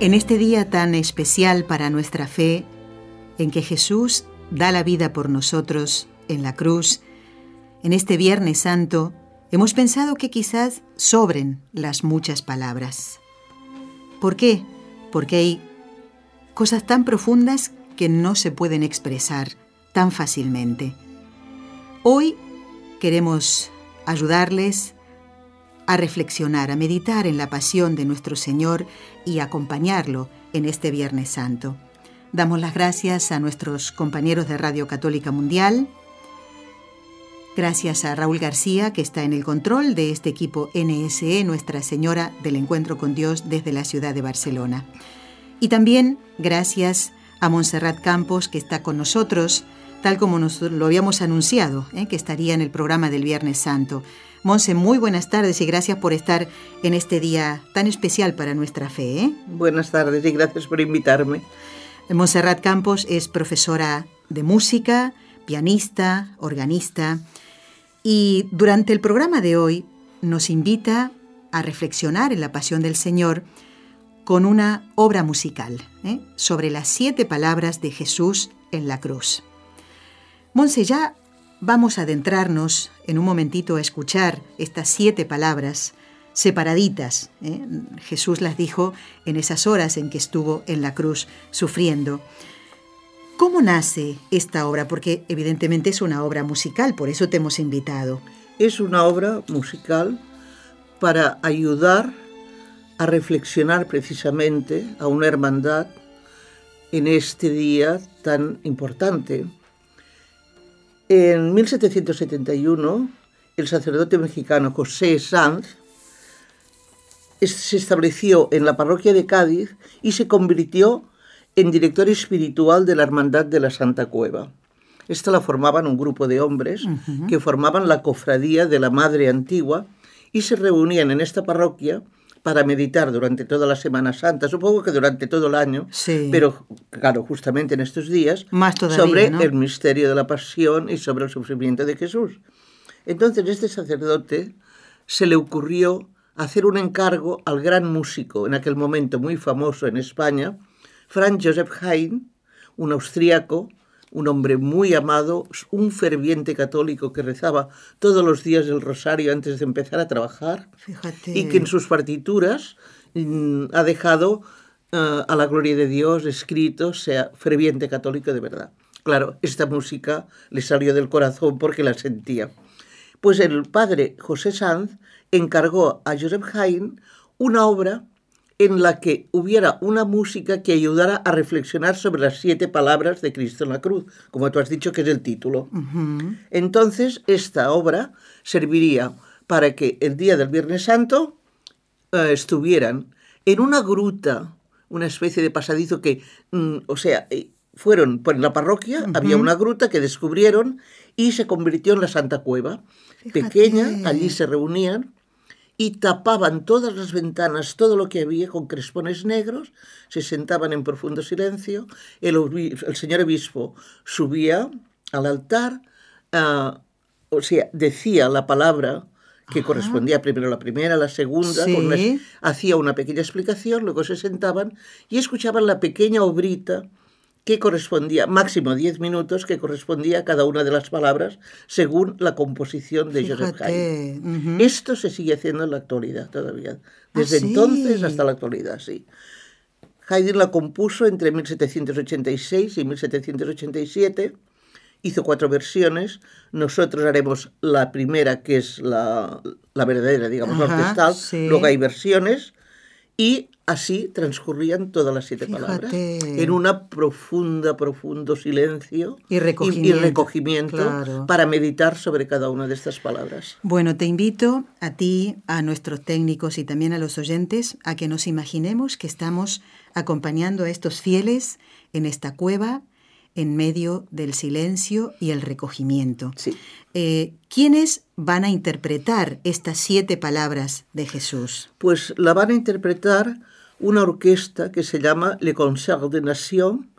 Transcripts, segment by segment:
En este día tan especial para nuestra fe, en que Jesús da la vida por nosotros en la cruz, en este Viernes Santo, hemos pensado que quizás sobren las muchas palabras. ¿Por qué? Porque hay cosas tan profundas que no se pueden expresar tan fácilmente. Hoy queremos ayudarles a reflexionar, a meditar en la pasión de nuestro Señor y acompañarlo en este Viernes Santo. Damos las gracias a nuestros compañeros de Radio Católica Mundial, gracias a Raúl García, que está en el control de este equipo NSE, Nuestra Señora del Encuentro con Dios desde la ciudad de Barcelona. Y también gracias a Montserrat Campos, que está con nosotros, tal como nos lo habíamos anunciado, ¿eh? que estaría en el programa del Viernes Santo. Monse, muy buenas tardes y gracias por estar en este día tan especial para nuestra fe. ¿eh? Buenas tardes y gracias por invitarme. Montserrat Campos es profesora de música, pianista, organista, y durante el programa de hoy nos invita a reflexionar en la Pasión del Señor con una obra musical ¿eh? sobre las siete palabras de Jesús en la cruz. Monse, ya vamos a adentrarnos en un momentito a escuchar estas siete palabras separaditas. ¿eh? Jesús las dijo en esas horas en que estuvo en la cruz sufriendo. ¿Cómo nace esta obra? Porque evidentemente es una obra musical, por eso te hemos invitado. Es una obra musical para ayudar a reflexionar precisamente a una hermandad en este día tan importante en 1771, el sacerdote mexicano José Sanz se estableció en la parroquia de Cádiz y se convirtió en director espiritual de la Hermandad de la Santa Cueva. Esta la formaban un grupo de hombres que formaban la cofradía de la Madre Antigua y se reunían en esta parroquia para meditar durante toda la Semana Santa, supongo que durante todo el año, pero claro, justamente en estos días, sobre el misterio de la pasión y sobre el sufrimiento de Jesús. Entonces este sacerdote se le ocurrió hacer un encargo al gran músico, en aquel momento muy famoso en España, Franz Joseph Haydn, un austríaco un hombre muy amado, un ferviente católico que rezaba todos los días el rosario antes de empezar a trabajar y que en sus partituras mm, ha dejado eh, a la gloria de Dios escrito, sea ferviente católico de verdad. Claro, esta música le salió del corazón porque la sentía. Pues el padre José Sanz encargó a Joseph Haydn una obra en la que hubiera una música que ayudara a reflexionar sobre las siete palabras de Cristo en la cruz, como tú has dicho que es el título. Entonces, esta obra serviría para que el día del Viernes Santo eh, estuvieran en una gruta, una especie de pasadizo que, mm, o sea, eh, fueron por la parroquia, había una gruta que descubrieron y se convirtió en la Santa Cueva. Pequeña, allí se reunían y tapaban todas las ventanas, todo lo que había con crespones negros, se sentaban en profundo silencio, el, señor obispo subía al altar, ah, o sea, decía la palabra que correspondía primero a la primera, a la segunda, hacía una pequeña explicación, luego se sentaban y escuchaban la pequeña obrita que correspondía, máximo 10 minutos, que correspondía a cada una de las palabras según la composición de Joseph Haydn. Esto se sigue haciendo en la actualidad todavía, desde ¿Ah, entonces hasta la actualidad, sí. Haydn la compuso entre 1786 y 1787, hizo cuatro versiones, nosotros haremos la primera, que es la, verdadera, digamos, orquestal, luego hay versiones, Y así transcurrían todas las siete palabras. En una profunda, profundo silencio y recogimiento, recogimiento para meditar sobre cada una de estas palabras. Bueno, te invito a ti, a nuestros técnicos y también a los oyentes a que nos imaginemos que estamos acompañando a estos fieles en esta cueva en medio del silencio y el recogimiento. Sí. Eh, ¿Quiénes van a interpretar estas siete palabras de Jesús? Pues la van a interpretar una orquesta que se llama Le Concert de Nation,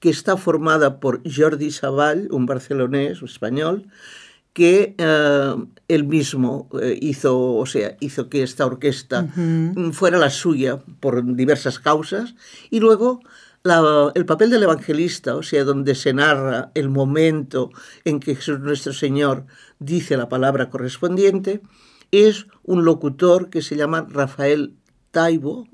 que está formada por Jordi Savall, un barcelonés español, que eh, él mismo eh, hizo, o sea, hizo que esta orquesta fuera la suya por diversas causas, y luego el papel del evangelista, o sea, donde se narra el momento en que Jesús nuestro Señor dice la palabra correspondiente, es un locutor que se llama Rafael Taibo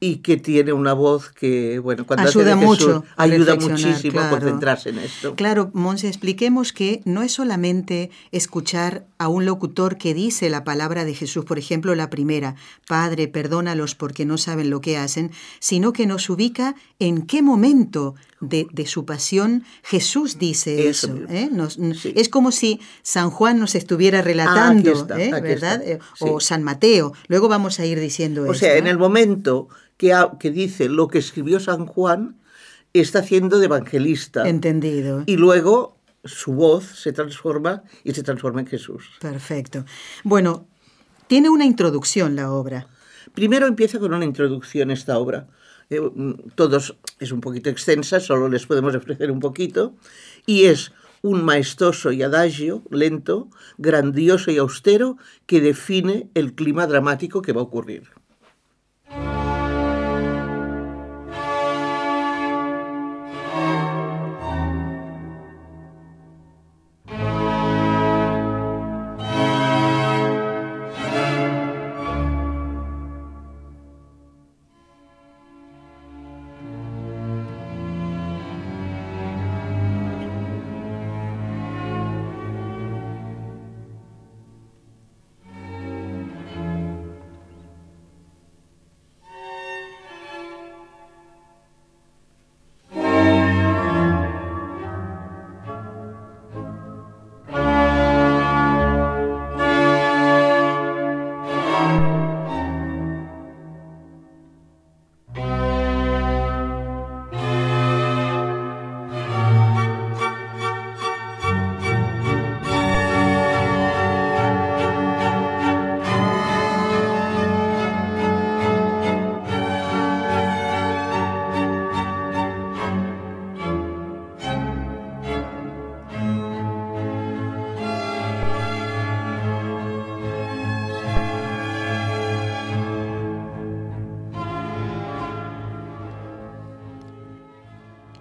y que tiene una voz que, bueno, cuando ayuda mucho, ayuda muchísimo a concentrarse en esto. Claro, Monse, expliquemos que no es solamente escuchar a un locutor que dice la palabra de Jesús, por ejemplo, la primera, Padre, perdónalos porque no saben lo que hacen, sino que nos ubica en qué momento de, su pasión Jesús dice eso. ¿eh? Es como si San Juan nos estuviera relatando, ¿eh? ¿verdad? Eh, o San Mateo. Luego vamos a ir diciendo eso. O sea, en el momento que, que dice lo que escribió San Juan, está haciendo de evangelista. Entendido. Y luego su voz se transforma y se transforma en Jesús. Perfecto. Bueno, tiene una introducción la obra. Primero empieza con una introducción esta obra. Eh, todos es un poquito extensa, solo les podemos ofrecer un poquito, y es un maestoso y adagio lento, grandioso y austero que define el clima dramático que va a ocurrir.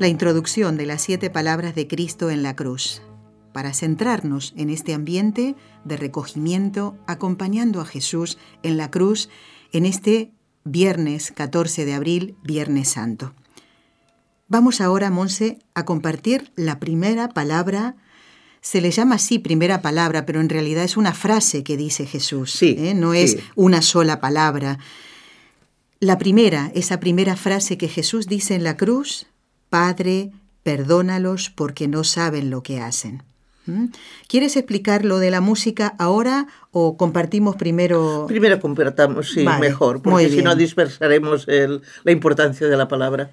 La introducción de las siete palabras de Cristo en la cruz, para centrarnos en este ambiente de recogimiento acompañando a Jesús en la cruz en este viernes 14 de abril, Viernes Santo. Vamos ahora, Monse, a compartir la primera palabra. Se le llama así primera palabra, pero en realidad es una frase que dice Jesús. Sí, ¿eh? No es una sola palabra. La primera, esa primera frase que Jesús dice en la cruz, Padre, perdónalos porque no saben lo que hacen. ¿Mm? ¿Quieres explicar lo de la música ahora o compartimos primero? Primero compartamos, sí, mejor, porque si no dispersaremos la importancia de la palabra.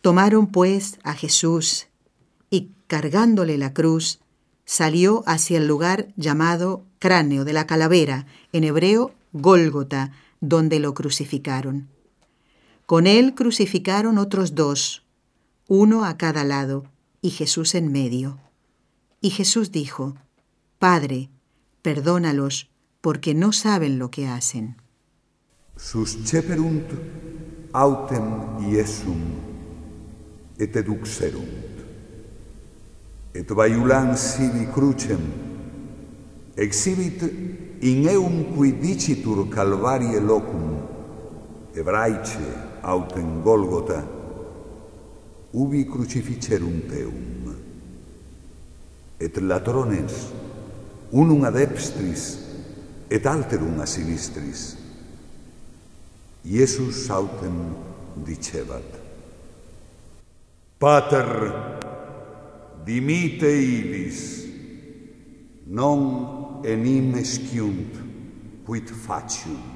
Tomaron pues a Jesús y cargándole la cruz, salió hacia el lugar llamado cráneo de la calavera, en hebreo Gólgota, donde lo crucificaron. Con él crucificaron otros dos, uno a cada lado, y Jesús en medio. Y Jesús dijo, Padre, perdónalos, porque no saben lo que hacen. Susceperunt autem iesum et eduxerunt, et vaiulan sibi crucem, exhibit in eum qui dicitur calvarie locum, hebraice autem Golgota, ubi crucificerum teum. Et latrones, unum ad epstris, et alterum a sinistris. Iesus autem dicebat. Pater, dimite ibis, non enim esciunt, quid faciunt.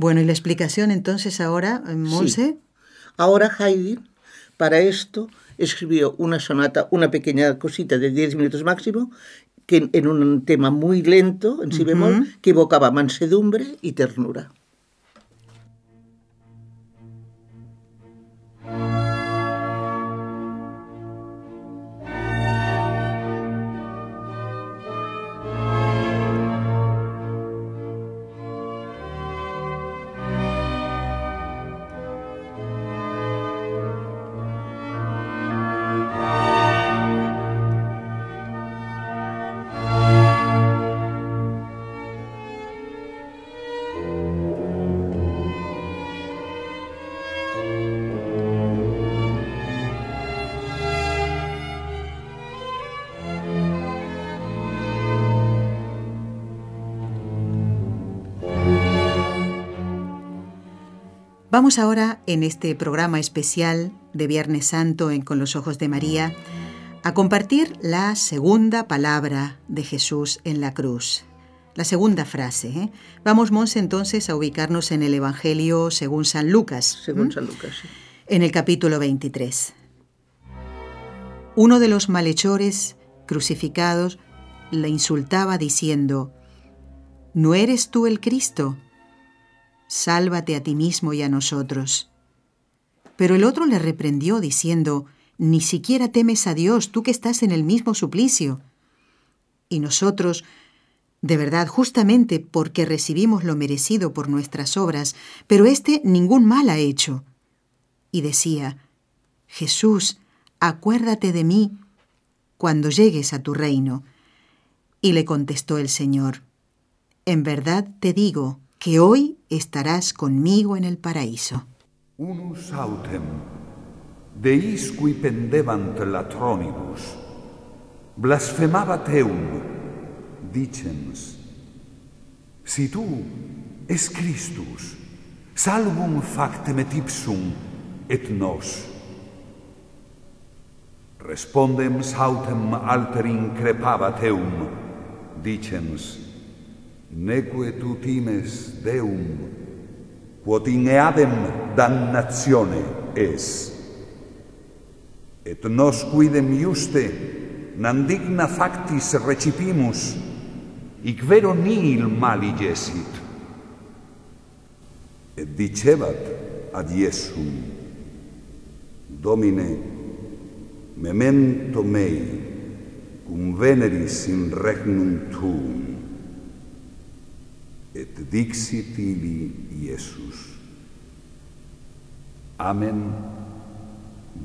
Bueno, y la explicación entonces ahora, eh, Monse. Sí. Ahora Haydn, para esto, escribió una sonata, una pequeña cosita de 10 minutos máximo, que en un tema muy lento, en si bemol, que evocaba mansedumbre y ternura. Vamos ahora en este programa especial de Viernes Santo en Con los Ojos de María a compartir la segunda palabra de Jesús en la cruz. La segunda frase. ¿eh? Vamos, Monse, entonces a ubicarnos en el Evangelio según San Lucas. Según San Lucas, sí. En el capítulo 23. Uno de los malhechores crucificados le insultaba diciendo, ¿No eres tú el Cristo? Sálvate a ti mismo y a nosotros. Pero el otro le reprendió diciendo, Ni siquiera temes a Dios, tú que estás en el mismo suplicio. Y nosotros, de verdad, justamente porque recibimos lo merecido por nuestras obras, pero éste ningún mal ha hecho. Y decía, Jesús, acuérdate de mí cuando llegues a tu reino. Y le contestó el Señor, En verdad te digo, que hoy estarás conmigo en el paraíso. Unus autem deis qui pendebant latronibus blasfemabat eum, dicens si tu es Christus salvum factem et ipsum et nos respondem sautem alter increpaba eum, dicens neque tu times Deum, quod in eadem dannatione es. Et nos quidem iuste, nan digna factis recipimus, ic vero nihil mali gesit. Et dicebat ad Iesum, Domine, memento mei, cum veneris in regnum tuum. Et dixit ili Iesus. Amen,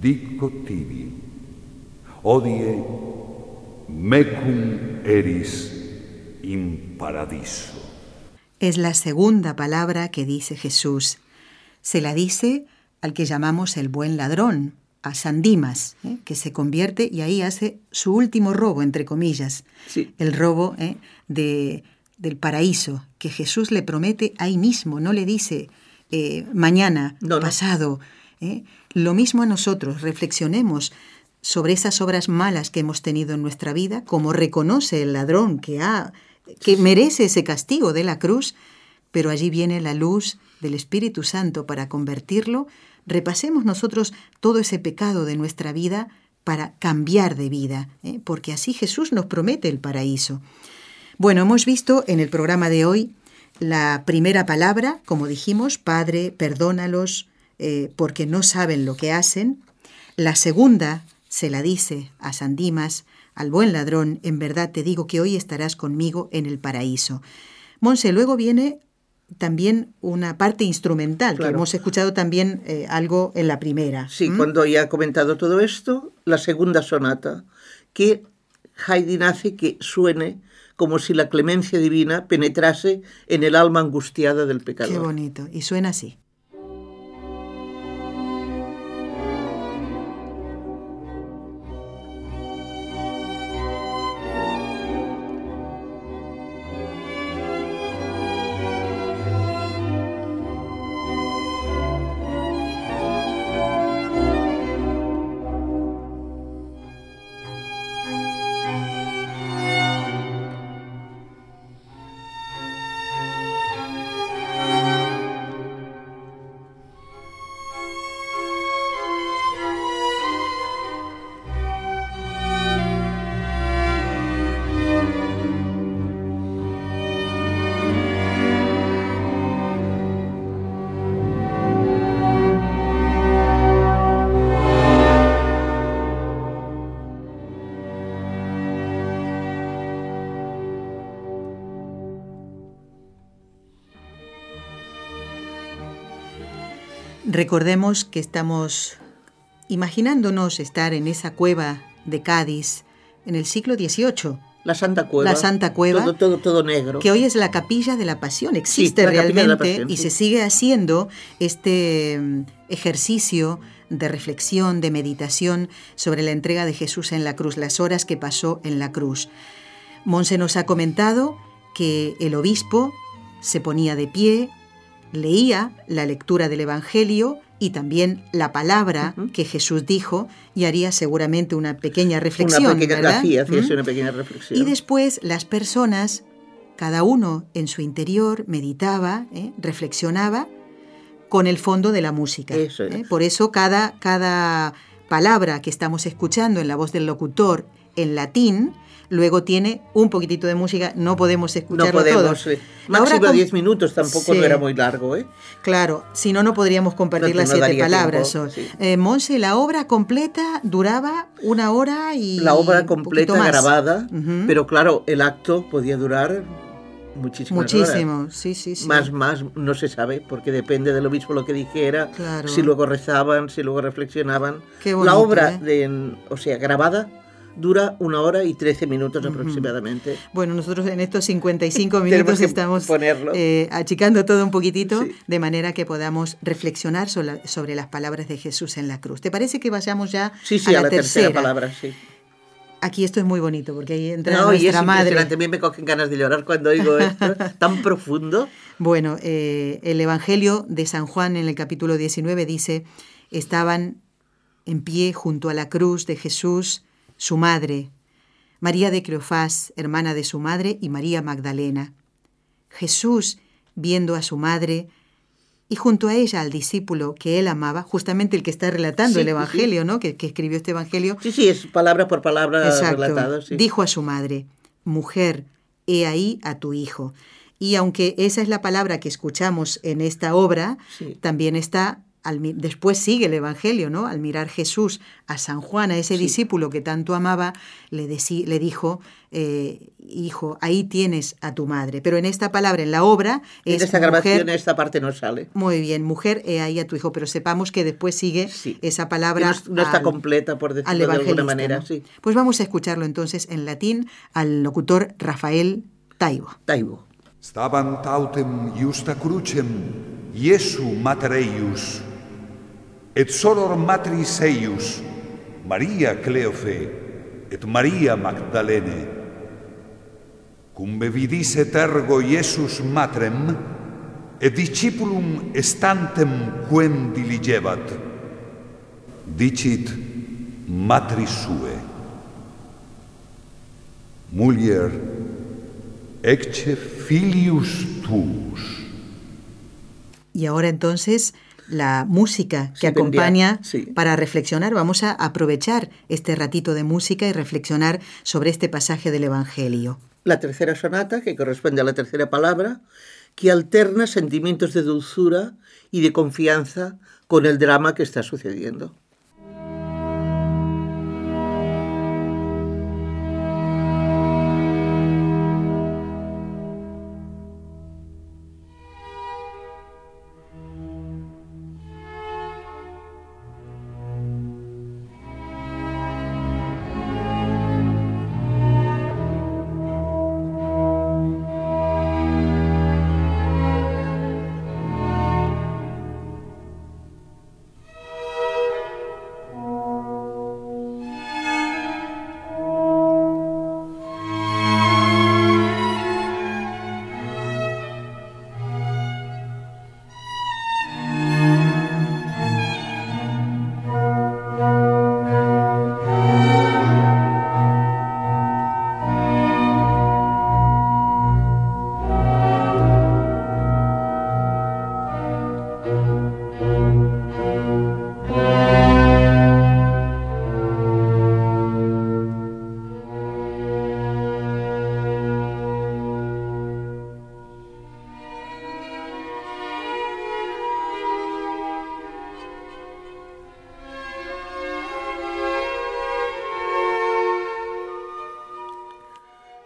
dico tibi, odie mecum eris in paradiso. Es la segunda palabra que dice Jesús. Se la dice al que llamamos el buen ladrón, a San Dimas, ¿eh? que se convierte y ahí hace su último robo, entre comillas, Sí. el robo ¿eh? de, del paraíso, que Jesús le promete ahí mismo, no le dice eh, mañana, No, no. pasado. ¿eh? Lo mismo a nosotros, reflexionemos sobre esas obras malas que hemos tenido en nuestra vida, como reconoce el ladrón que, ha, que merece ese castigo de la cruz, pero allí viene la luz del Espíritu Santo para convertirlo. Repasemos nosotros todo ese pecado de nuestra vida para cambiar de vida, ¿eh? porque así Jesús nos promete el paraíso. Bueno, hemos visto en el programa de hoy la primera palabra, como dijimos, Padre, perdónalos eh, porque no saben lo que hacen. La segunda se la dice a San Dimas, al buen ladrón, en verdad te digo que hoy estarás conmigo en el paraíso. Monse, luego viene también una parte instrumental, que hemos escuchado también eh, algo en la primera. Sí, ¿Mm? cuando ya he comentado todo esto, la segunda sonata, que Haydn hace que suene como si la clemencia divina penetrase en el alma angustiada del Qué pecador. bonito. Y suena así. Recordemos que estamos imaginándonos estar en esa cueva de Cádiz en el siglo XVIII. La Santa Cueva. La Santa Cueva. Todo, todo, todo negro. Que hoy es la capilla de la Pasión. Existe realmente Pasión, y sí. se sigue haciendo este mm, ejercicio de reflexión, de meditación sobre la entrega de Jesús en la cruz, las horas que pasó en la cruz. Monse nos ha comentado que el obispo se ponía de pie, leía la lectura del Evangelio y también la palabra que Jesús dijo y haría seguramente una pequeña reflexión. Una pequeña ¿verdad? hacía, hacía una pequeña reflexión. Y después las personas, cada uno en su interior, meditaba, ¿eh? reflexionaba con el fondo de la música. Eso ¿eh? Por eso cada, cada palabra que estamos escuchando en la voz del locutor en latín, luego tiene un poquitito de música, no podemos no escucharlo podemos. todo. eh, La Máximo com- 10 minutos, tampoco Sí. no era muy largo, ¿eh? Claro, si no, no podríamos compartir No, las no siete palabras. sí. Eh, Monse, la obra completa duraba una hora y La obra un completa poquito más. grabada, pero claro, el acto podía durar muchísimas horas. Muchísimo, sí, sí, sí. Más, más, no se sabe, porque depende del obispo lo que dijera, Claro. si luego rezaban, si luego reflexionaban. Qué la bonito, obra, ¿eh? de, o sea, grabada, dura una hora y 13 minutos aproximadamente. Bueno, nosotros en estos 55 Tenemos minutos estamos eh, achicando todo un poquitito Sí. de manera que podamos reflexionar sobre, sobre las palabras de Jesús en la cruz. ¿Te parece que vayamos ya Sí, sí, a la, tercera, palabra, sí. Aquí esto es muy bonito porque ahí entra No, y es nuestra madre. impresionante, a mí me cogen ganas de llorar cuando oigo esto, tan profundo. Bueno, eh, el Evangelio de San Juan en el capítulo 19 dice, estaban en pie junto a la cruz de Jesús su madre, María de Cleofás, hermana de su madre, y María Magdalena. Jesús, viendo a su madre y junto a ella al discípulo que él amaba, justamente el que está relatando Sí, el sí, Evangelio, ¿no? Que, que escribió este Evangelio, Sí, sí, es palabra por palabra Exacto. relatado. Sí. Dijo a su madre, mujer, he ahí a tu hijo. Y aunque esa es la palabra que escuchamos en esta obra, también está, al después sigue el Evangelio, ¿no? Al mirar Jesús a San Juan, a ese Sí. discípulo que tanto amaba, le, deci- le dijo, eh, hijo, ahí tienes a tu madre. Pero en esta palabra, en la obra, en es esta mujer, grabación esta parte no sale. muy bien, mujer, he ahí a tu hijo, pero sepamos que después sigue Sí. esa palabra. no, es- no está al- completa, por decirlo de alguna manera. ¿no? Sí. Pues vamos a escucharlo entonces en latín al locutor Rafael Taibo. Taibo. Stavant autem iusta crucem Iesu mater eius, et soror matris eius, Maria Cleofe, et Maria Magdalene. Cum bevidis et ergo Iesus matrem, et discipulum estantem quem diligebat, dicit matris sue. Mulier, ecce filius tuus. Y ahora entonces la música que Sí, acompaña sí. para reflexionar. Vamos a aprovechar este ratito de música y reflexionar sobre este pasaje del Evangelio. La tercera sonata, que corresponde a la tercera palabra, que alterna sentimientos de dulzura y de confianza con el drama que está sucediendo.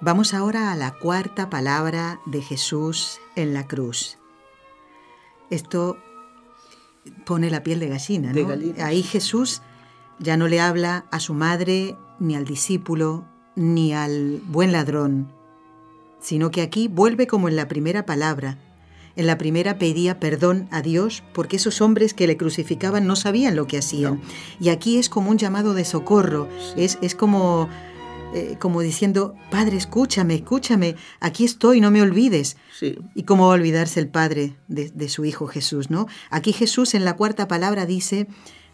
Vamos ahora a la cuarta palabra de Jesús en la cruz. Esto pone la piel de gallina. ¿no? Ahí Jesús ya no le habla a su madre, ni al discípulo, ni al buen ladrón, sino que aquí vuelve como en la primera palabra. En la primera pedía perdón a Dios porque esos hombres que le crucificaban no sabían lo que hacían. Y aquí es como un llamado de socorro, es, es como, eh, como diciendo, Padre, escúchame, escúchame, aquí estoy, no me olvides. Sí. ¿Y cómo va a olvidarse el Padre de, de su Hijo Jesús? ¿no? Aquí Jesús en la cuarta palabra dice,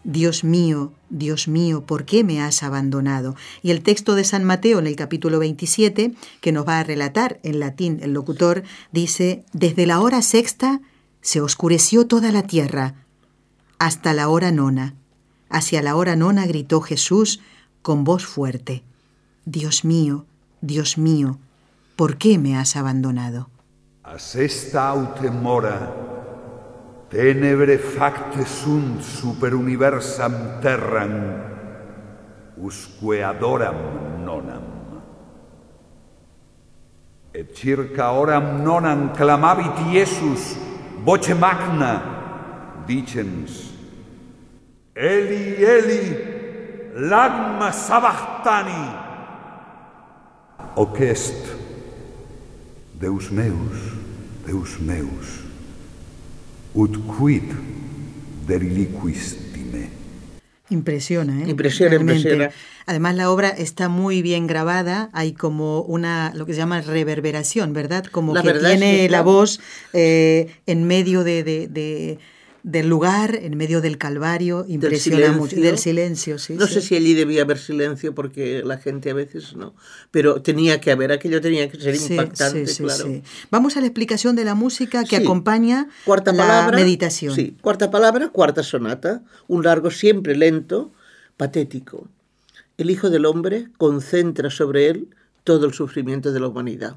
Dios mío, Dios mío, ¿por qué me has abandonado? Y el texto de San Mateo en el capítulo 27, que nos va a relatar en latín el locutor, dice, desde la hora sexta se oscureció toda la tierra, hasta la hora nona. Hacia la hora nona gritó Jesús con voz fuerte, Dios mío, Dios mío, ¿por qué me has abandonado? As esta autemora tenebre facte sunt super universam terram usque adoram nonam. Et circa oram nonam clamavit Iesus voce magna dicens Eli, Eli, lagma sabachthani. Hoc est, Deus meus, Deus meus, ut quid deriliquistime. Impresiona, ¿eh? Impresiona, Realmente. impresiona. Además, la obra está muy bien grabada, hay como una, lo que se llama reverberación, ¿verdad? Como La que verdad es tiene que, la voz eh, en medio de, de- de- del lugar, en medio del calvario, impresiona mucho. Y del silencio, sí. No sí. sé si allí debía haber silencio porque la gente a veces no. Pero tenía que haber, aquello tenía que ser Sí, impactante, sí, sí, claro. sí. Vamos a la explicación de la música que acompaña Cuarta la palabra. meditación. Sí, cuarta palabra, cuarta sonata. Un largo siempre lento, patético. El Hijo del Hombre concentra sobre él todo el sufrimiento de la humanidad.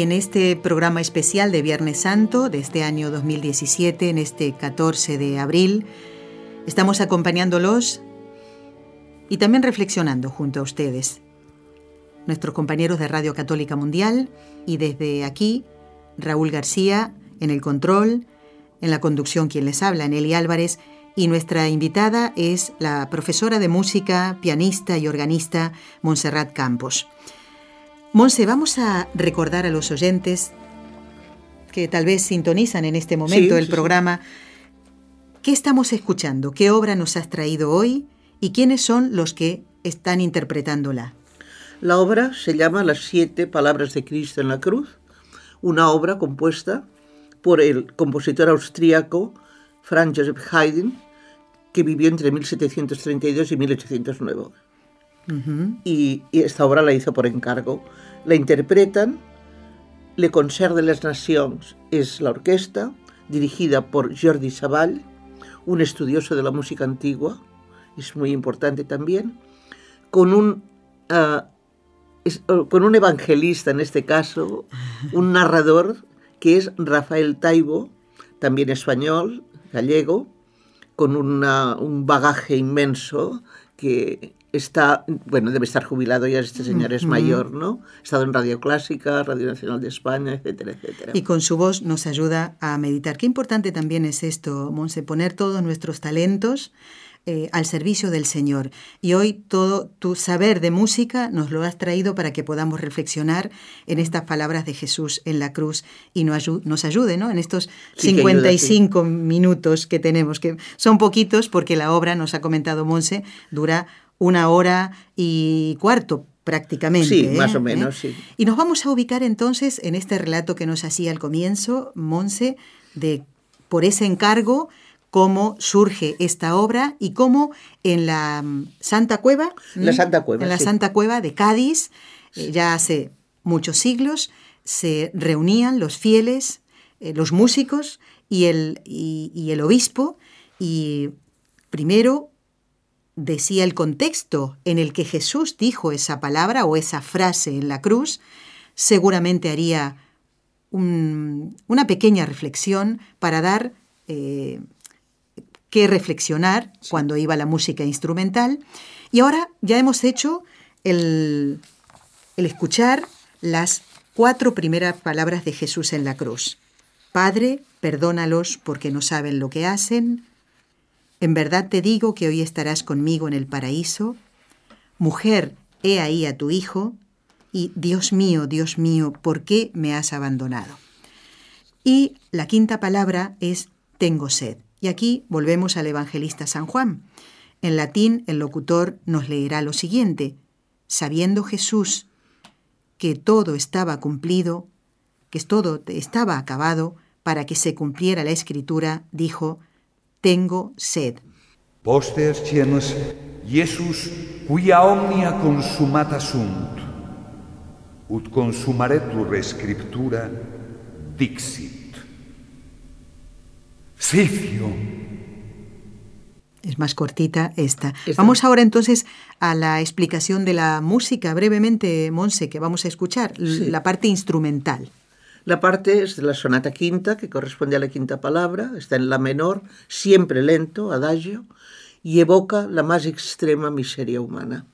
Y en este programa especial de Viernes Santo de este año 2017, en este 14 de abril, estamos acompañándolos y también reflexionando junto a ustedes, nuestros compañeros de Radio Católica Mundial y desde aquí, Raúl García en el control, en la conducción quien les habla, Nelly Álvarez, y nuestra invitada es la profesora de música, pianista y organista Montserrat Campos. Monse, vamos a recordar a los oyentes que tal vez sintonizan en este momento Sí, el sí, sí. programa. ¿Qué estamos escuchando? ¿Qué obra nos has traído hoy? ¿Y quiénes son los que están interpretándola? La obra se llama Las siete palabras de Cristo en la cruz, una obra compuesta por el compositor austríaco Franz Joseph Haydn, que vivió entre 1732 y 1809. Y, esta obra la hizo por encargo. La interpretan Le Concert de les Nations, es la orquesta, dirigida por Jordi Savall, un estudioso de la música antigua, es muy importante también, con un, ah, con un evangelista en este caso, un narrador que es Rafael Taibo, también español, gallego, con una- un bagaje inmenso que está, bueno, debe estar jubilado ya, este señor es mayor, ¿no? Ha estado en Radio Clásica, Radio Nacional de España, etcétera, etcétera. Y con su voz nos ayuda a meditar. Qué importante también es esto, Monse, poner todos nuestros talentos eh, al servicio del Señor. Y hoy todo tu saber de música nos lo has traído para que podamos reflexionar en estas palabras de Jesús en la cruz y nos, ayu- nos ayude ¿no? en estos Sí, que ayuda, 55 minutos que tenemos, que son poquitos porque la obra, nos ha comentado Monse, dura una hora y cuarto prácticamente. Sí, ¿eh? más o ¿Eh? menos, sí. Y nos vamos a ubicar entonces en este relato que nos hacía al comienzo, Monse, de por ese encargo, cómo surge esta obra y cómo en la mm, Santa Cueva, La. Santa Cueva, en la sí. Santa Cueva de Cádiz, eh, ya hace muchos siglos, se reunían los fieles, eh, los músicos y el, y- y el obispo, y primero decía el contexto en el que Jesús dijo esa palabra o esa frase en la cruz, seguramente haría un- una pequeña reflexión para dar eh, que reflexionar cuando iba la música instrumental. Y ahora ya hemos hecho el, el escuchar las cuatro primeras palabras de Jesús en la cruz. Padre, perdónalos porque no saben lo que hacen. En verdad te digo que hoy estarás conmigo en el paraíso. Mujer, he ahí a tu hijo. Y Dios mío, Dios mío, ¿por qué me has abandonado? Y la quinta palabra es tengo sed. Y aquí volvemos al evangelista San Juan. En latín el locutor nos leerá lo siguiente. Sabiendo Jesús que todo estaba cumplido, que todo estaba acabado, para que se cumpliera la escritura, dijo, tengo sed. Iesus quia omnia consumata sunt, ut consumaretur scriptura dixit. Sifio, Es más cortita esta. Esta. Vamos ahora entonces a la explicación de la música, brevemente, Monse, que vamos a escuchar, Sí. la parte instrumental. La parte es de la sonata quinta, que corresponde a la quinta palabra, está en la menor, siempre lento, adagio, y evoca la más extrema miseria humana.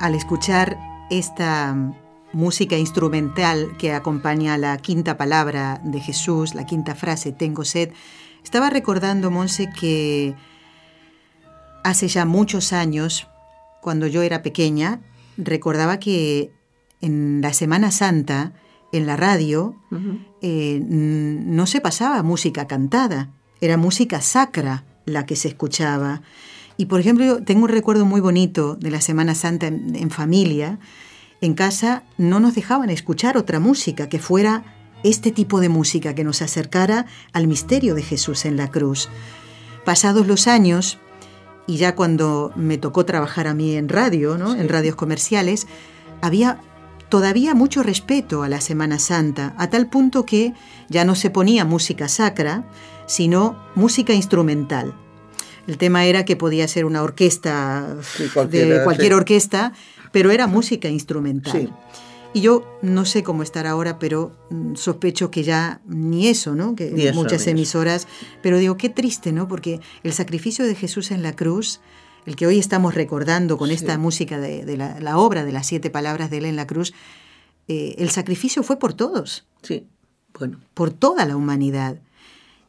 Al escuchar esta música instrumental que acompaña la quinta palabra de Jesús, la quinta frase, tengo sed, estaba recordando, Monse, que hace ya muchos años, cuando yo era pequeña, recordaba que en la Semana Santa, en la radio, eh, no se pasaba música cantada, era música sacra la que se escuchaba. Y por ejemplo, tengo un recuerdo muy bonito de la Semana Santa en, familia. En casa no nos dejaban escuchar otra música que fuera este tipo de música que nos acercara al misterio de Jesús en la cruz. Pasados los años, y ya cuando me tocó trabajar a mí en radio, ¿no? en radios comerciales, había todavía mucho respeto a la Semana Santa, a tal punto que ya no se ponía música sacra, sino música instrumental. El tema era que podía ser una orquesta de cualquier orquesta, pero era música instrumental. Y yo no sé cómo estar ahora, pero mm, sospecho que ya ni eso, ¿no? Que muchas emisoras, pero digo, qué triste, ¿no? Porque el sacrificio de Jesús en la cruz, el que hoy estamos recordando con esta música de, la, obra de las siete palabras de él en la cruz, eh, el sacrificio fue por todos. Sí, bueno. Por toda la humanidad.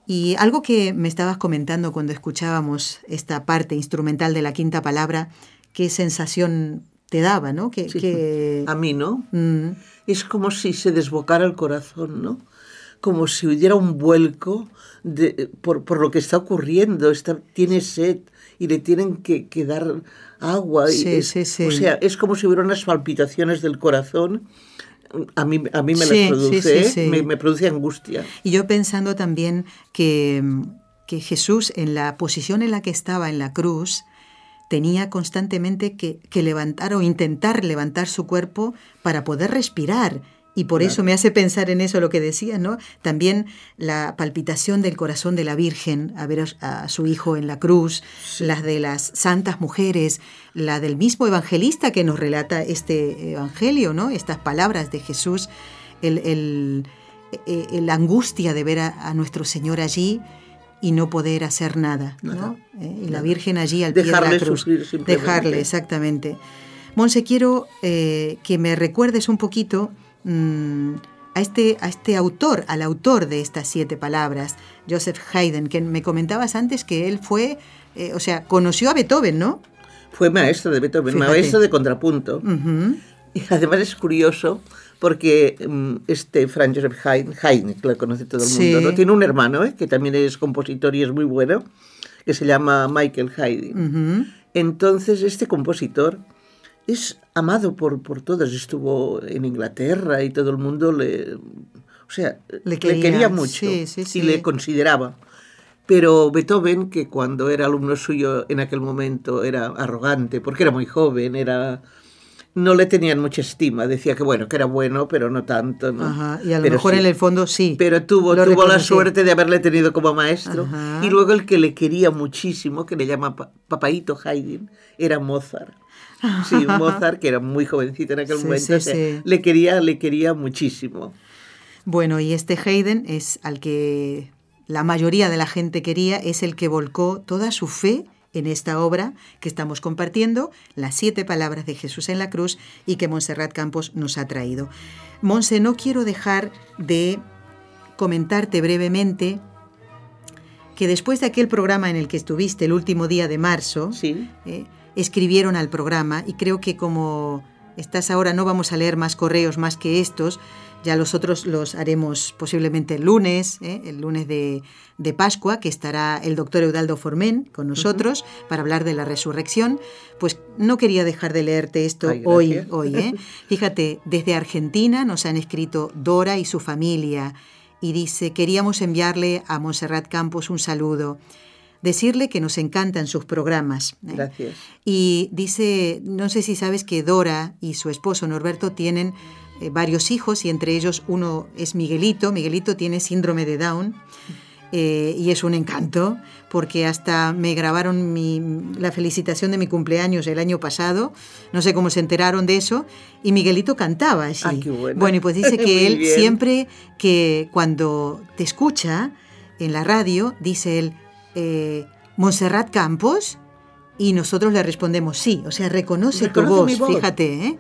Y algo que me estabas comentando cuando escuchábamos esta parte instrumental de la quinta palabra, qué sensación te daba, ¿no? Que, A mí, ¿no? Mm. Es como si se desbocara el corazón, ¿no? Como si hubiera un vuelco de, por, por, lo que está ocurriendo. Está, tiene sed y le tienen que, que dar agua. Sí, sí, sí. O sea, es como si hubiera unas palpitaciones del corazón a mí, a mí me las produce, me, produce angustia. Y yo pensando también que, que Jesús, en la posición en la que estaba en la cruz, tenía constantemente que, que, levantar o intentar levantar su cuerpo para poder respirar y por eso me hace pensar en eso lo que decía, ¿no? También la palpitación del corazón de la Virgen, a ver a, su hijo en la cruz, las de las santas mujeres, la del mismo evangelista que nos relata este evangelio, ¿no? Estas palabras de Jesús, el, el, e, la angustia de ver a, nuestro Señor allí y no poder hacer nada, ¿no? Eh, y la Virgen allí al pie de la cruz. Dejarle, exactamente. Monse, quiero eh, que me recuerdes un poquito Mm, a, este, a este autor, al autor de estas siete palabras, Joseph Haydn, que me comentabas antes que él fue, eh, o sea, conoció a Beethoven, ¿no? Fue maestro de Beethoven, maestro de contrapunto. Y además es curioso porque mm, este Franz Joseph Haydn, Haydn, que lo conoce todo el mundo, ¿no? tiene un hermano ¿eh? que también es compositor y es muy bueno, que se llama Michael Haydn. Entonces este compositor es amado por, por todos. Estuvo en Inglaterra y todo el mundo le, o sea, le quería, mucho y le consideraba. Pero Beethoven, que cuando era alumno suyo en aquel momento era arrogante, porque era muy joven, era no le tenían mucha estima. Decía que bueno, que era bueno, pero no tanto. ¿no? y a lo mejor en el fondo sí. Pero tuvo, tuvo la suerte de haberle tenido como maestro. Y luego el que le quería muchísimo, que le llama Papaito Haydn, era Mozart. Sí, Mozart, que era muy jovencito en aquel momento, le, quería, le quería muchísimo. Bueno, y este Haydn es al que la mayoría de la gente quería, es el que volcó toda su fe en esta obra que estamos compartiendo, las siete palabras de Jesús en la cruz y que Montserrat Campos nos ha traído. Monse, no quiero dejar de comentarte brevemente que después de aquel programa en el que estuviste el último día de marzo, sí. Eh, escribieron al programa y creo que como estás ahora no vamos a leer más correos más que estos, ya los otros los haremos posiblemente el lunes, ¿eh? el lunes de, Pascua, que estará el doctor Eudaldo Formen con nosotros para hablar de la resurrección. Pues no quería dejar de leerte esto hoy. hoy ¿eh? Fíjate, desde Argentina nos han escrito Dora y su familia y dice, queríamos enviarle a Monserrat Campos un saludo decirle que nos encantan sus programas. ¿eh? Gracias. Y dice, no sé si sabes que Dora y su esposo Norberto tienen eh, varios hijos y entre ellos uno es Miguelito. Miguelito tiene síndrome de Down. Eh, y es un encanto porque hasta me grabaron mi, la felicitación de mi cumpleaños el año pasado, no sé cómo se enteraron de eso, y Miguelito cantaba así. Ah, qué bueno. bueno, y pues dice que él siempre que cuando te escucha en la radio, dice él, eh, Montserrat Campos Y nosotros le respondemos sí, o sea, reconoce tu Reconoce voz, mi voz. fíjate. ¿eh?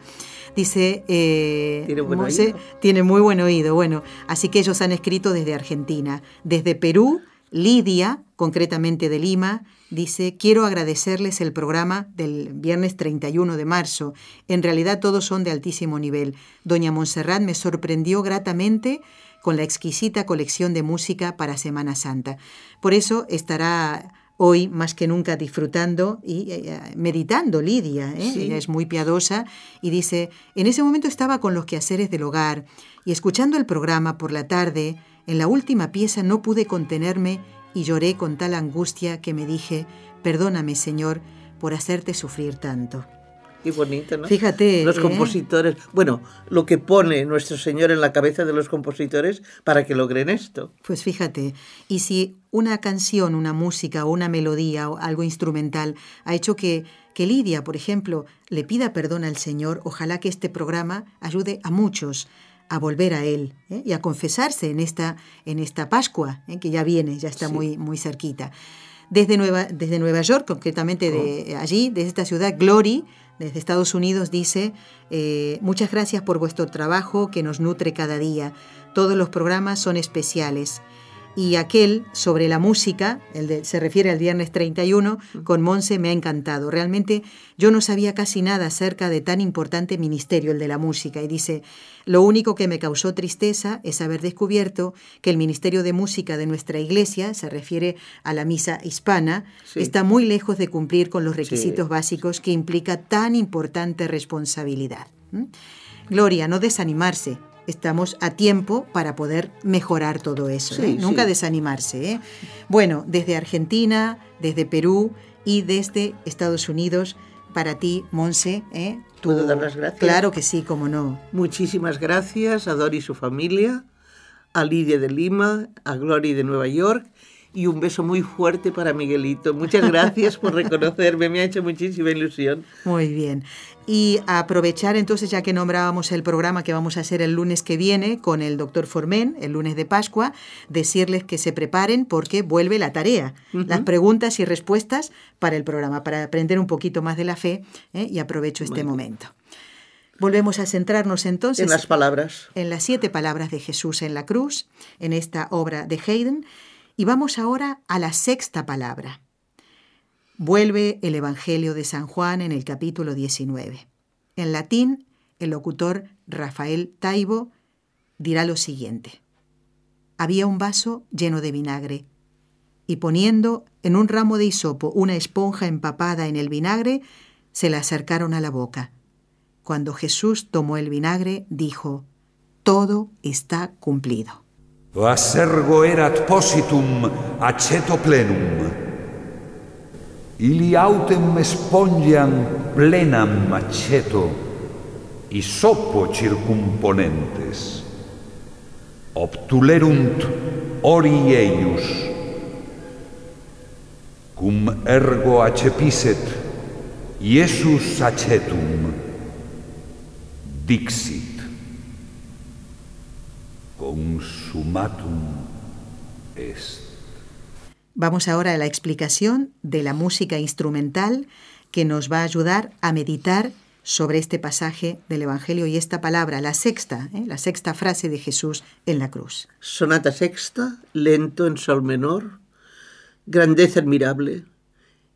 Dice, eh, Tiene buen Monse, oído. tiene muy buen oído. Bueno, así que ellos han escrito desde Argentina. Desde Perú, Lidia, concretamente de Lima, dice, quiero agradecerles el programa del viernes 31 de marzo. En realidad todos son de altísimo nivel. Doña Montserrat me sorprendió gratamente con la exquisita colección de música para Semana Santa. Por eso estará hoy más que nunca disfrutando y eh, meditando Lidia. ¿eh? Sí. Ella es muy piadosa y dice, en ese momento estaba con los quehaceres del hogar y escuchando el programa por la tarde, en la última pieza no pude contenerme y lloré con tal angustia que me dije, perdóname Señor por hacerte sufrir tanto. Qué bonito, ¿no? Fíjate, Los ¿eh? compositores. Bueno, lo que pone nuestro Señor en la cabeza de los compositores para que logren esto. Pues fíjate, y si una canción, una música o una melodía o algo instrumental ha hecho que, que Lidia, por ejemplo, le pida perdón al Señor, ojalá que este programa ayude a muchos a volver a Él ¿eh? y a confesarse en esta, en esta Pascua, ¿eh? que ya viene, ya está Sí. muy, muy cerquita. Desde Nueva, desde Nueva York, concretamente de allí, de esta ciudad, Glory, desde Estados Unidos, dice, eh, muchas gracias por vuestro trabajo que nos nutre cada día. Todos los programas son especiales. Y aquel sobre la música, el de- se refiere al viernes 31, con Monse me ha encantado. Realmente yo no sabía casi nada acerca de tan importante ministerio, el de la música. Y dice, lo único que me causó tristeza es haber descubierto que el ministerio de música de nuestra iglesia, se refiere a la misa hispana, Sí. está muy lejos de cumplir con los requisitos Sí. básicos que implica tan importante responsabilidad. ¿Mm? Gloria, no desanimarse. Estamos a tiempo para poder mejorar todo eso. Sí, ¿eh? Nunca desanimarse. ¿eh? Bueno, desde Argentina, desde Perú y desde Estados Unidos, para ti, Monse. ¿eh? Tú- ¿Puedo dar las gracias? Claro que sí, cómo no. Muchísimas gracias a Dori y su familia, a Lidia de Lima, a Glory de Nueva York y un beso muy fuerte para Miguelito. Muchas gracias por reconocerme, me ha hecho muchísima ilusión. Muy bien. Y aprovechar entonces, ya que nombrábamos el programa que vamos a hacer el lunes que viene con el doctor Formen, el lunes de Pascua, decirles que se preparen porque vuelve la tarea, las preguntas y respuestas para el programa, para aprender un poquito más de la fe ¿eh? y aprovecho este momento. Volvemos a centrarnos entonces En las palabras. en las siete palabras de Jesús en la cruz, en esta obra de Haydn, y vamos ahora a la sexta palabra. Vuelve el Evangelio de San Juan en el capítulo 19. En latín, el locutor Rafael Taibo dirá lo siguiente. Había un vaso lleno de vinagre, y poniendo en un ramo de hisopo una esponja empapada en el vinagre, se la acercaron a la boca. Cuando Jesús tomó el vinagre, dijo, Todo está cumplido. Acergo erat positum aceto plenum. ili autem espongiam plenam maceto isopo circumponentes. Obtulerunt ori eius cum ergo acepiset Iesus acetum dixit consumatum est. Vamos ahora a la explicación de la música instrumental que nos va a ayudar a meditar sobre este pasaje del Evangelio y esta palabra, la sexta, ¿eh? la sexta frase de Jesús en la cruz. Sonata sexta, lento en sol menor, grandeza admirable.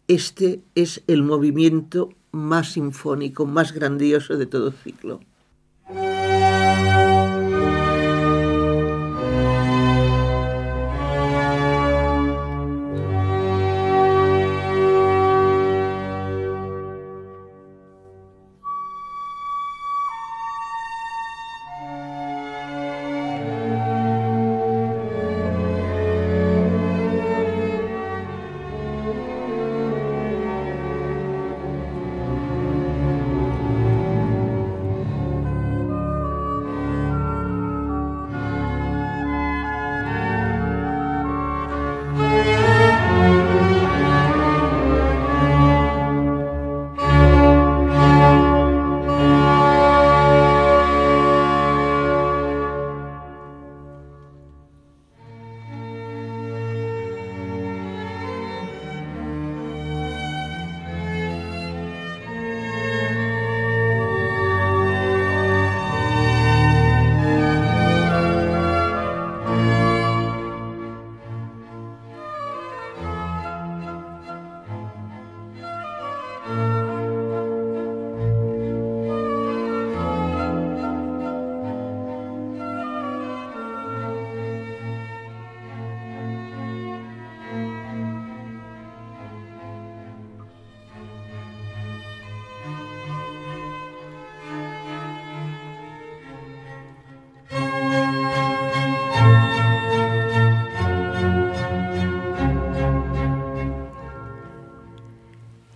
Este es el movimiento más sinfónico, más grandioso de todo ciclo.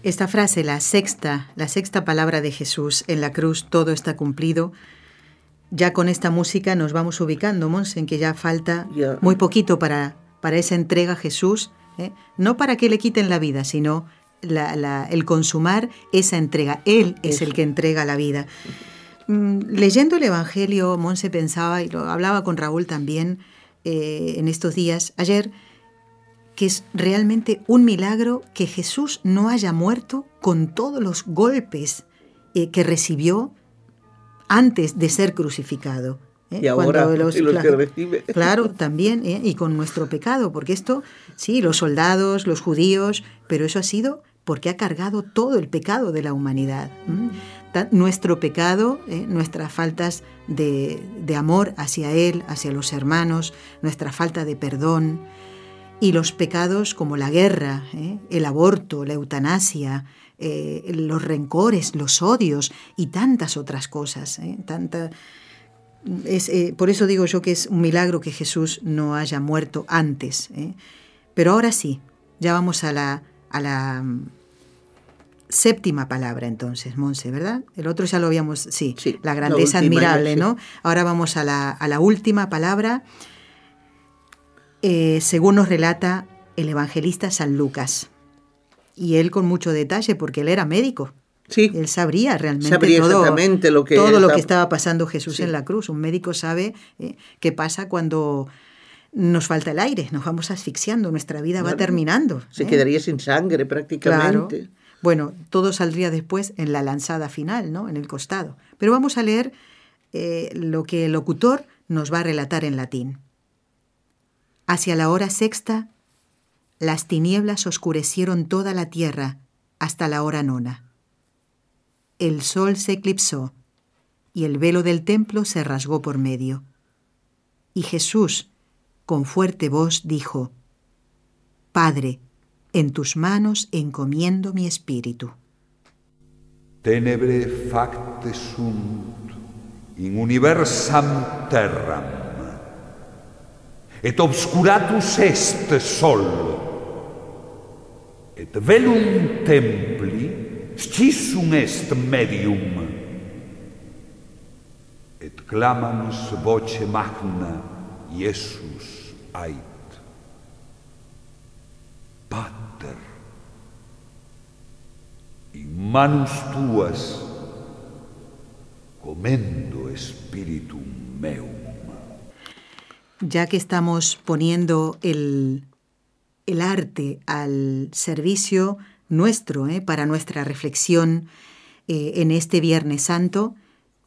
Esta frase, la sexta, la sexta palabra de Jesús en la cruz, todo está cumplido. Ya con esta música nos vamos ubicando, Monse, en que ya falta muy poquito para, para esa entrega a Jesús, ¿eh? no para que le quiten la vida, sino la- la- el consumar esa entrega. Él es Eso. el que entrega la vida. Mm, Leyendo el Evangelio, Monse pensaba, y lo hablaba con Raúl también eh, en estos días, ayer, que es realmente un milagro que Jesús no haya muerto con todos los golpes eh, que recibió antes de ser crucificado. ¿eh? Y ahora, Cuando los- y los que claro, recibe. Claro, también, ¿eh? y con nuestro pecado, porque esto, sí, los soldados, los judíos, pero eso ha sido porque ha cargado todo el pecado de la humanidad. Nuestro pecado, ¿eh? nuestras faltas de, de amor hacia Él, hacia los hermanos, nuestra falta de perdón, y los pecados como la guerra, ¿eh? el aborto, la eutanasia, eh, los rencores, los odios y tantas otras cosas. ¿eh? Tanta, es, por eso digo yo que es un milagro que Jesús no haya muerto antes. Pero ahora sí, ya vamos a la, a la mm, séptima palabra entonces, Monse, ¿verdad? El otro ya lo habíamos, sí, Sí, la la grandeza última, admirable, sí. ¿no? Ahora vamos a la, a la última palabra, eh, según nos relata el evangelista San Lucas. Y él con mucho detalle, porque él era médico. Sí, Él sabría realmente Sabría todo, exactamente lo que todo lo estaba- que estaba pasando Jesús Sí. en la cruz. Un médico sabe eh, qué pasa cuando nos falta el aire, nos vamos asfixiando, nuestra vida va terminando. se ¿eh? quedaría sin sangre Claro. prácticamente. Bueno, todo saldría después en la lanzada final, ¿no? En el costado. Pero vamos a leer eh, lo que el locutor nos va a relatar en latín. Hacia la hora sexta, las tinieblas oscurecieron toda la tierra hasta la hora nona. El sol se eclipsó y el velo del templo se rasgó por medio. Y Jesús, con fuerte voz, dijo, Padre, en tus manos encomiendo mi espíritu. Tenebre facte sunt in universam terram, et obscuratus est sol, et velum templi scissum est medium, et clamans voce magna Iesus ait. Pater, in manus tuas comendo spiritum meum. Ya que estamos poniendo el, el arte al servicio nuestro, ¿eh? para nuestra reflexión eh, en este Viernes Santo,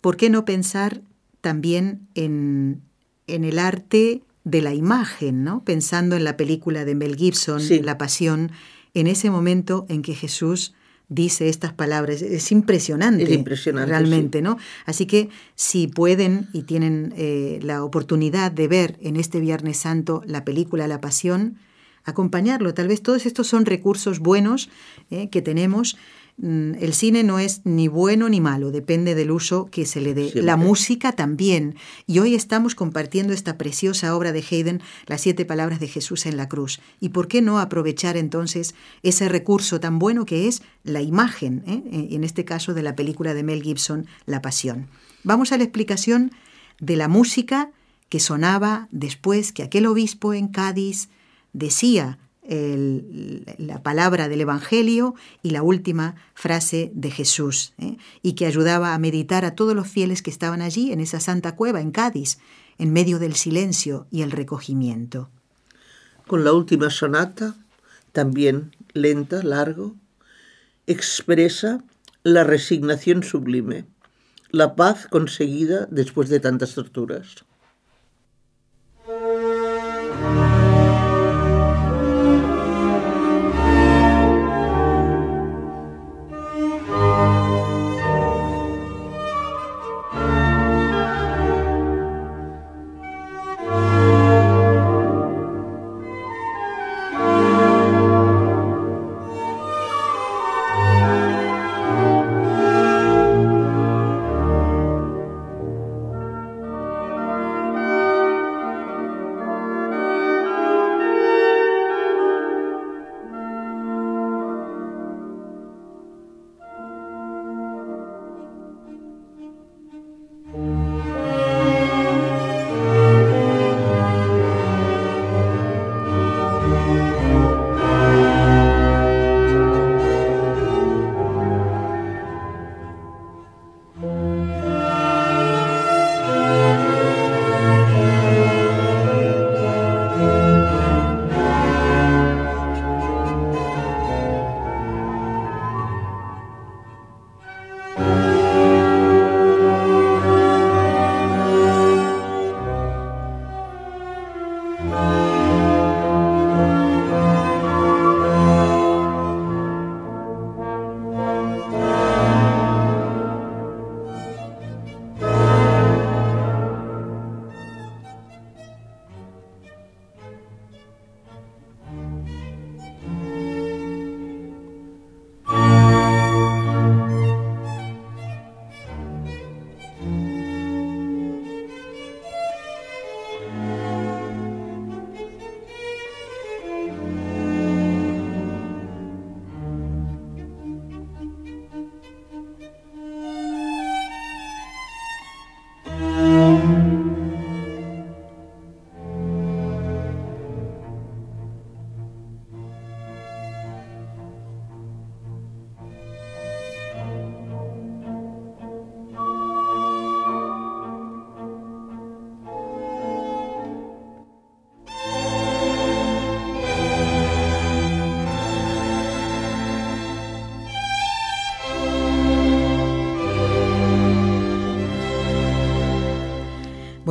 ¿por qué no pensar también en, en el arte de la imagen, ¿no? pensando en la película de Mel Gibson, Sí. La Pasión, en ese momento en que Jesús dice estas palabras. Es impresionante. Es impresionante, Realmente, ¿no? Así que si pueden y tienen eh, la oportunidad de ver en este Viernes Santo la película La Pasión, acompañarlo. Tal vez todos estos son recursos buenos eh, que tenemos. Mm, El cine no es ni bueno ni malo, depende del uso que se le dé. Siempre. La música también. Y hoy estamos compartiendo esta preciosa obra de Haydn, Las siete palabras de Jesús en la cruz. ¿Y por qué no aprovechar entonces ese recurso tan bueno que es la imagen, eh? en este caso de la película de Mel Gibson, La Pasión? Vamos a la explicación de la música que sonaba después que aquel obispo en Cádiz decía la palabra del Evangelio y la última frase de Jesús, ¿eh? y que ayudaba a meditar a todos los fieles que estaban allí en esa santa cueva en Cádiz, en medio del silencio y el recogimiento. Con la última sonata, también lenta, largo, expresa la resignación sublime, la paz conseguida después de tantas torturas.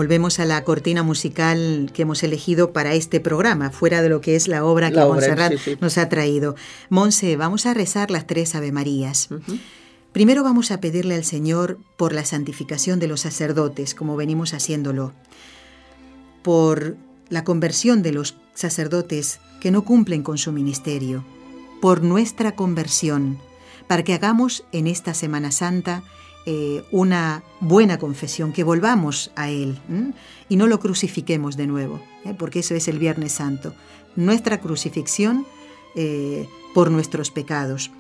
Volvemos a la cortina musical que hemos elegido para este programa, fuera de lo que es la obra que Montserrat nos ha traído. Monse, vamos a rezar las tres Ave Marías. Primero vamos a pedirle al Señor por la santificación de los sacerdotes, como venimos haciéndolo, por la conversión de los sacerdotes que no cumplen con su ministerio, por nuestra conversión, para que hagamos en esta Semana Santa eh, una buena confesión, que volvamos a Él y no lo crucifiquemos de nuevo, ¿eh? porque eso es el Viernes Santo, nuestra crucifixión eh, por nuestros pecados.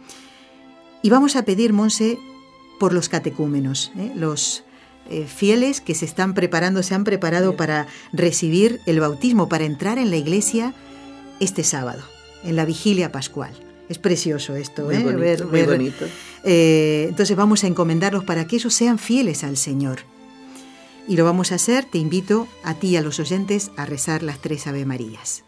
Y vamos a pedir, Monse, por los catecúmenos, los fieles que se están preparando, se han preparado para recibir el bautismo, para entrar en la iglesia este sábado, en la vigilia pascual. Es precioso esto, muy ¿eh? muy bonito. Eh, entonces vamos a encomendarlos para que ellos sean fieles al Señor. Y lo vamos a hacer, te invito a ti y a los oyentes a rezar las tres Ave Marías.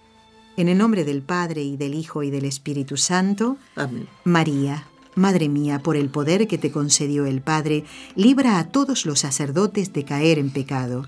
En el nombre del Padre y del Hijo y del Espíritu Santo, Amén. María, Madre mía, por el poder que te concedió el Padre, libra a todos los sacerdotes de caer en pecado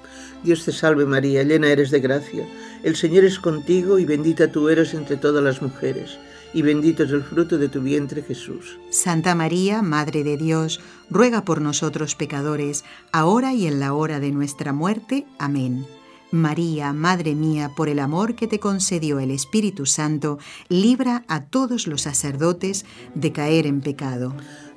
Dios te salve María, llena eres de gracia. El Señor es contigo y bendita tú eres entre todas las mujeres, y bendito es el fruto de tu vientre Jesús. Santa María, Madre de Dios, ruega por nosotros pecadores, ahora y en la hora de nuestra muerte. Amén. María, Madre mía, por el amor que te concedió el Espíritu Santo, libra a todos los sacerdotes de caer en pecado.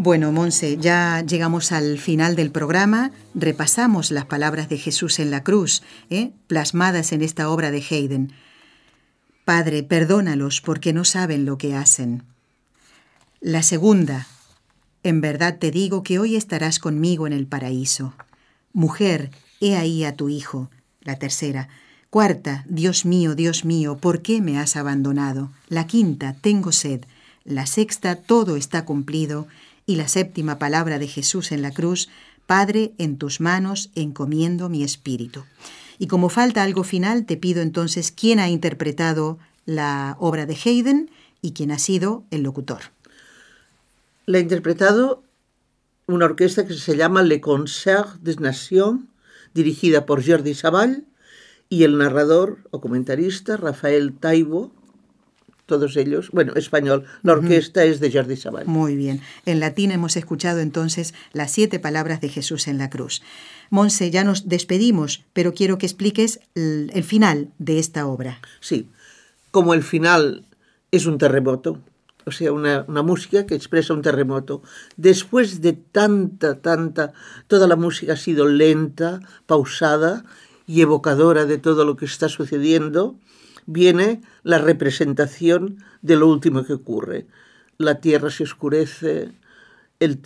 Bueno, Monse, ya llegamos al final del programa, repasamos las palabras de Jesús en la cruz, ¿eh? plasmadas en esta obra de Haydn. Padre, perdónalos porque no saben lo que hacen. La segunda, en verdad te digo que hoy estarás conmigo en el paraíso. Mujer, he ahí a tu hijo. La tercera, cuarta, Dios mío, Dios mío, ¿por qué me has abandonado? La quinta, tengo sed. La sexta, todo está cumplido y la séptima palabra de Jesús en la cruz, Padre, en tus manos encomiendo mi espíritu. Y como falta algo final, te pido entonces quién ha interpretado la obra de Haydn y quién ha sido el locutor. La ha interpretado una orquesta que se llama Le Concert des Nations, dirigida por Jordi Sabal, y el narrador o comentarista Rafael Taibo, todos ellos, bueno, español, la orquesta es de Jordi Sabal. Muy bien. En latín hemos escuchado entonces las siete palabras de Jesús en la cruz. Monse, ya nos despedimos, pero quiero que expliques el, final de esta obra. Sí, como el final es un terremoto, o sea, una, una, música que expresa un terremoto. Después de tanta, tanta, toda la música ha sido lenta, pausada y evocadora de todo lo que está sucediendo, viene la representación de lo último que ocurre. La tierra se oscurece, el,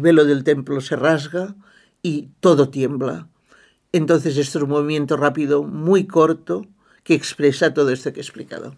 velo del templo se rasga y todo tiembla. Entonces esto es un movimiento rápido, muy corto, que expresa todo esto que he explicado.